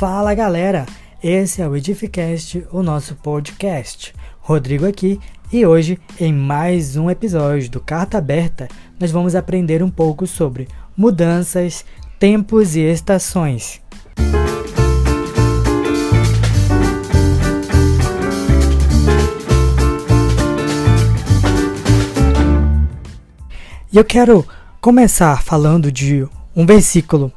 Fala galera, esse é o Edificast, o nosso podcast. Rodrigo aqui e hoje, em mais um episódio do Carta Aberta, nós vamos aprender um pouco sobre mudanças, tempos e estações. E eu quero começar falando de um versículo.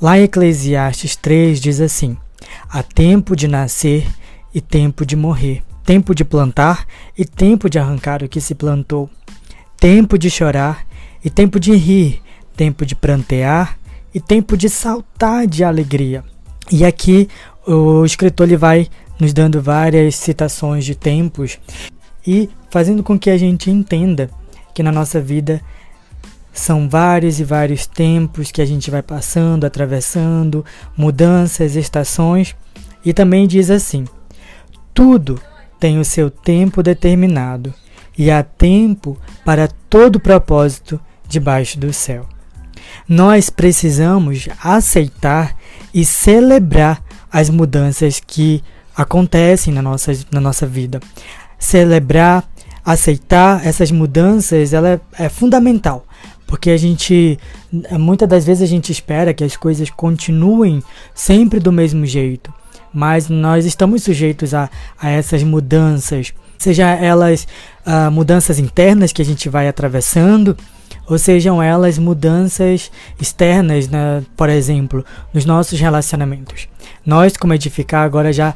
Lá em Eclesiastes 3 diz assim: Há tempo de nascer e tempo de morrer, tempo de plantar e tempo de arrancar o que se plantou, tempo de chorar e tempo de rir, tempo de prantear e tempo de saltar de alegria. E aqui o escritor ele vai nos dando várias citações de tempos e fazendo com que a gente entenda que na nossa vida são vários e vários tempos que a gente vai passando, atravessando, mudanças, estações, e também diz assim: tudo tem o seu tempo determinado, e há tempo para todo propósito debaixo do céu. Nós precisamos aceitar e celebrar as mudanças que acontecem na nossa, na nossa vida. Celebrar, aceitar essas mudanças, ela é, é fundamental porque a gente, muitas das vezes a gente espera que as coisas continuem sempre do mesmo jeito, mas nós estamos sujeitos a, a essas mudanças, seja elas uh, mudanças internas que a gente vai atravessando, ou sejam elas mudanças externas, né? por exemplo, nos nossos relacionamentos. Nós, como Edificar, agora já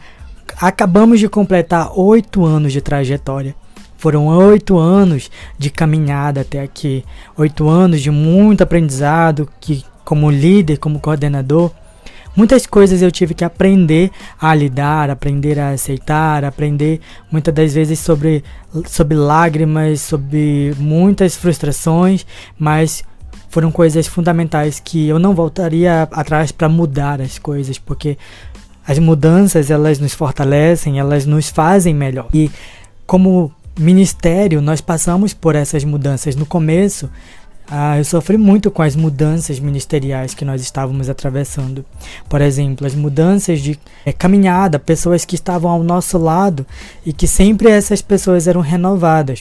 acabamos de completar oito anos de trajetória. Foram oito anos de caminhada até aqui, oito anos de muito aprendizado, que como líder, como coordenador, muitas coisas eu tive que aprender a lidar, aprender a aceitar, aprender muitas das vezes sobre, sobre lágrimas, sobre muitas frustrações, mas foram coisas fundamentais que eu não voltaria atrás para mudar as coisas, porque as mudanças elas nos fortalecem, elas nos fazem melhor. E como ministério, nós passamos por essas mudanças. No começo, ah, eu sofri muito com as mudanças ministeriais que nós estávamos atravessando. Por exemplo, as mudanças de é, caminhada, pessoas que estavam ao nosso lado e que sempre essas pessoas eram renovadas.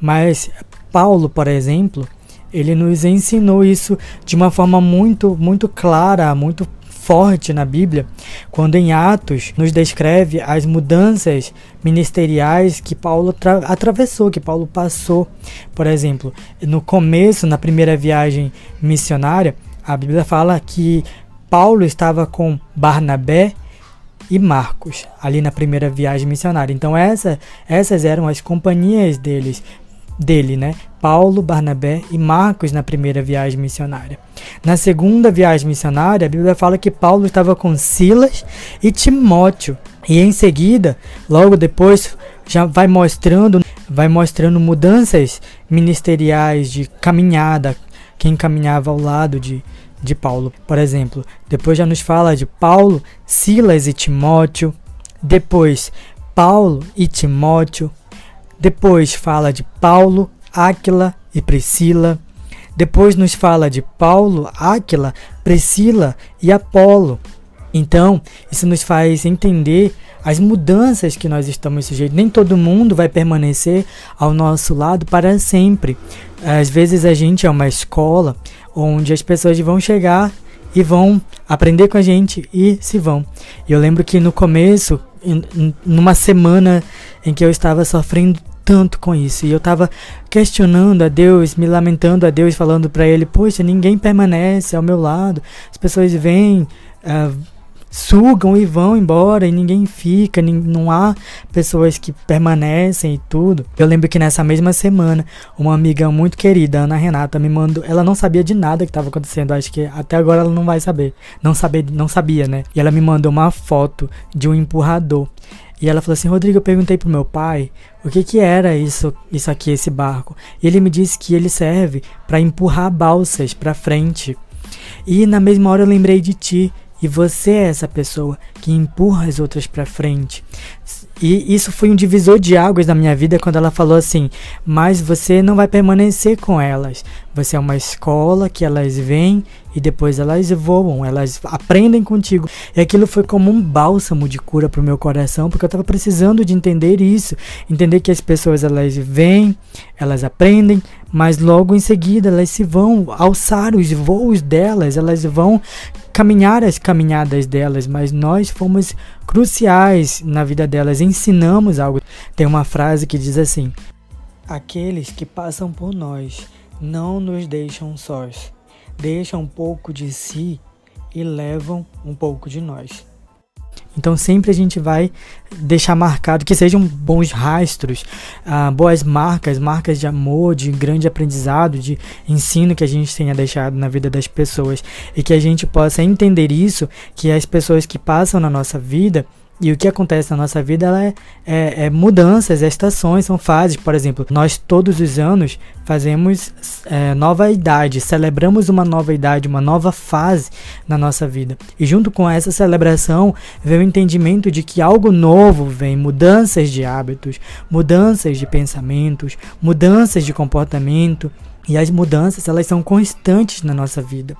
Mas Paulo, por exemplo, ele nos ensinou isso de uma forma muito, muito clara, muito forte na Bíblia, quando em Atos nos descreve as mudanças ministeriais que Paulo atravessou, que Paulo passou. Por exemplo, no começo, na primeira viagem missionária, a Bíblia fala que Paulo estava com Barnabé e Marcos ali na primeira viagem missionária. Então essa, essas eram as companhias deles dele, né? Paulo, Barnabé e Marcos na primeira viagem missionária. Na segunda viagem missionária, a Bíblia fala que Paulo estava com Silas e Timóteo. E em seguida, logo depois, já vai mostrando, vai mostrando mudanças ministeriais de caminhada, quem caminhava ao lado de, de Paulo. Por exemplo, depois já nos fala de Paulo, Silas e Timóteo. Depois, Paulo e Timóteo, depois fala de Paulo, Áquila e Priscila. Depois nos fala de Paulo, Áquila, Priscila e Apolo. Então, isso nos faz entender as mudanças que nós estamos sujeitos. Nem todo mundo vai permanecer ao nosso lado para sempre. Às vezes a gente é uma escola onde as pessoas vão chegar e vão aprender com a gente e se vão. Eu lembro que no começo, numa semana em que eu estava sofrendo tanto com isso. E eu tava questionando a Deus, me lamentando a Deus, falando para ele: Poxa, ninguém permanece ao meu lado. As pessoas vêm, uh, sugam e vão embora e ninguém fica. Não há pessoas que permanecem e tudo. Eu lembro que nessa mesma semana, uma amiga muito querida, Ana Renata, me mandou. Ela não sabia de nada que estava acontecendo. Acho que até agora ela não vai saber. Não, saber, não sabia, né? E ela me mandou uma foto de um empurrador. E ela falou assim: Rodrigo, eu perguntei pro meu pai o que que era isso, isso aqui, esse barco. E ele me disse que ele serve para empurrar balsas para frente. E na mesma hora eu lembrei de ti. E você é essa pessoa que empurra as outras para frente. E isso foi um divisor de águas na minha vida quando ela falou assim: Mas você não vai permanecer com elas. Você é uma escola que elas vêm e depois elas voam, elas aprendem contigo. E aquilo foi como um bálsamo de cura para o meu coração, porque eu estava precisando de entender isso, entender que as pessoas elas vêm, elas aprendem, mas logo em seguida elas se vão alçar os voos delas, elas vão caminhar as caminhadas delas, mas nós fomos cruciais na vida delas, ensinamos algo. Tem uma frase que diz assim: Aqueles que passam por nós não nos deixam sós, deixam um pouco de si e levam um pouco de nós. Então sempre a gente vai deixar marcado que sejam bons rastros, ah, boas marcas, marcas de amor, de grande aprendizado, de ensino que a gente tenha deixado na vida das pessoas e que a gente possa entender isso, que as pessoas que passam na nossa vida e o que acontece na nossa vida ela é, é, é, mudanças, é estações, são fases. Por exemplo, nós todos os anos fazemos é, nova idade, celebramos uma nova idade, uma nova fase na nossa vida. E junto com essa celebração vem o entendimento de que algo novo vem, mudanças de hábitos, mudanças de pensamentos, mudanças de comportamento. E as mudanças, elas são constantes na nossa vida.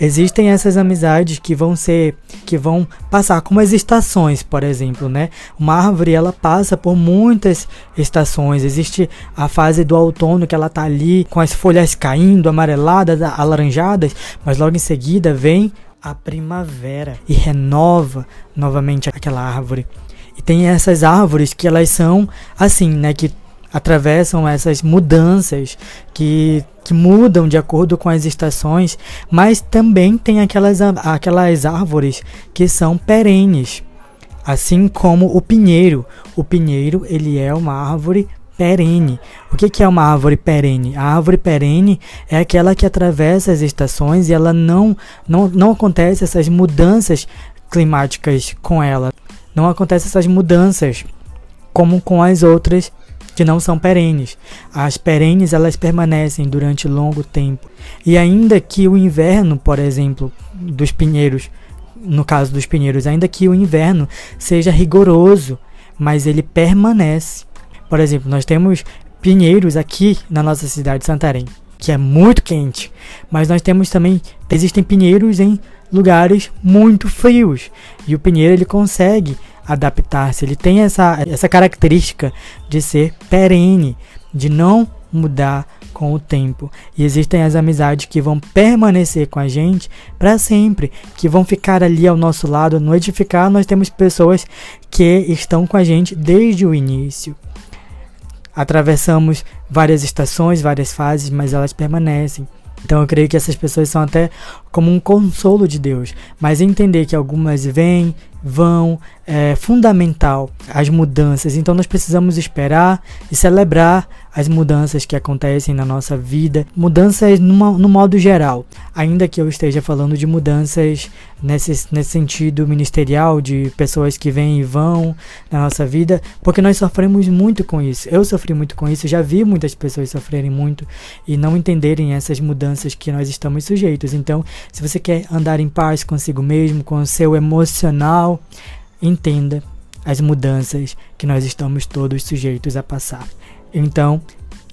Existem essas amizades que vão ser, que vão passar como as estações, por exemplo, né? Uma árvore, ela passa por muitas estações. Existe a fase do outono que ela tá ali com as folhas caindo, amareladas, alaranjadas, mas logo em seguida vem a primavera e renova novamente aquela árvore. E tem essas árvores que elas são assim, né, que atravessam essas mudanças que, que mudam de acordo com as estações, mas também tem aquelas, aquelas árvores que são perenes, assim como o pinheiro. O pinheiro ele é uma árvore perene. O que, que é uma árvore perene? A árvore perene é aquela que atravessa as estações e ela não, não, não acontece essas mudanças climáticas com ela. Não acontece essas mudanças como com as outras que não são perenes. As perenes elas permanecem durante longo tempo. E ainda que o inverno, por exemplo, dos pinheiros, no caso dos pinheiros, ainda que o inverno seja rigoroso, mas ele permanece. Por exemplo, nós temos pinheiros aqui na nossa cidade de Santarém, que é muito quente, mas nós temos também existem pinheiros em lugares muito frios. E o pinheiro ele consegue adaptar-se, ele tem essa, essa característica de ser perene, de não mudar com o tempo. E existem as amizades que vão permanecer com a gente para sempre, que vão ficar ali ao nosso lado, no edificar. Nós temos pessoas que estão com a gente desde o início. Atravessamos várias estações, várias fases, mas elas permanecem. Então eu creio que essas pessoas são até como um consolo de Deus, mas entender que algumas vêm, vão, é fundamental as mudanças. Então nós precisamos esperar e celebrar as mudanças que acontecem na nossa vida, mudanças numa, no modo geral, ainda que eu esteja falando de mudanças nesse, nesse sentido ministerial, de pessoas que vêm e vão na nossa vida, porque nós sofremos muito com isso. Eu sofri muito com isso, já vi muitas pessoas sofrerem muito e não entenderem essas mudanças que nós estamos sujeitos. Então, se você quer andar em paz consigo mesmo, com o seu emocional, entenda as mudanças que nós estamos todos sujeitos a passar. Então,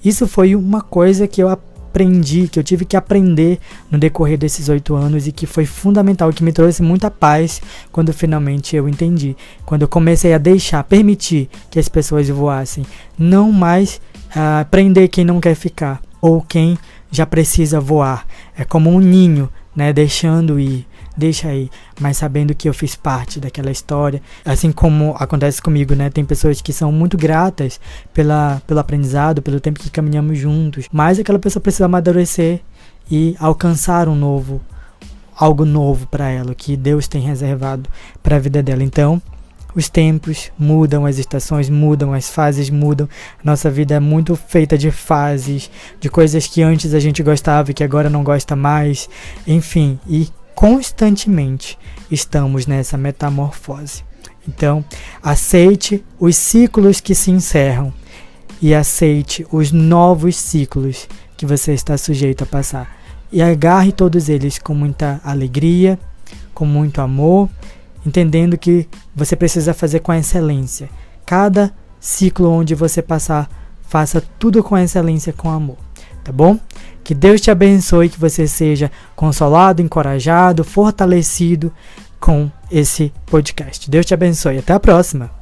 isso foi uma coisa que eu aprendi, que eu tive que aprender no decorrer desses oito anos e que foi fundamental, que me trouxe muita paz quando finalmente eu entendi. Quando eu comecei a deixar, permitir que as pessoas voassem, não mais uh, prender quem não quer ficar ou quem já precisa voar. É como um ninho, né, deixando ir deixa aí, mas sabendo que eu fiz parte daquela história, assim como acontece comigo, né? Tem pessoas que são muito gratas pela, pelo aprendizado, pelo tempo que caminhamos juntos, mas aquela pessoa precisa amadurecer e alcançar um novo, algo novo para ela, que Deus tem reservado para a vida dela. Então, os tempos mudam, as estações mudam, as fases mudam. Nossa vida é muito feita de fases, de coisas que antes a gente gostava e que agora não gosta mais, enfim, e constantemente estamos nessa metamorfose. Então, aceite os ciclos que se encerram e aceite os novos ciclos que você está sujeito a passar. E agarre todos eles com muita alegria, com muito amor, entendendo que você precisa fazer com excelência. Cada ciclo onde você passar, faça tudo com excelência, com amor. Tá bom? Que Deus te abençoe, que você seja consolado, encorajado, fortalecido com esse podcast. Deus te abençoe. Até a próxima.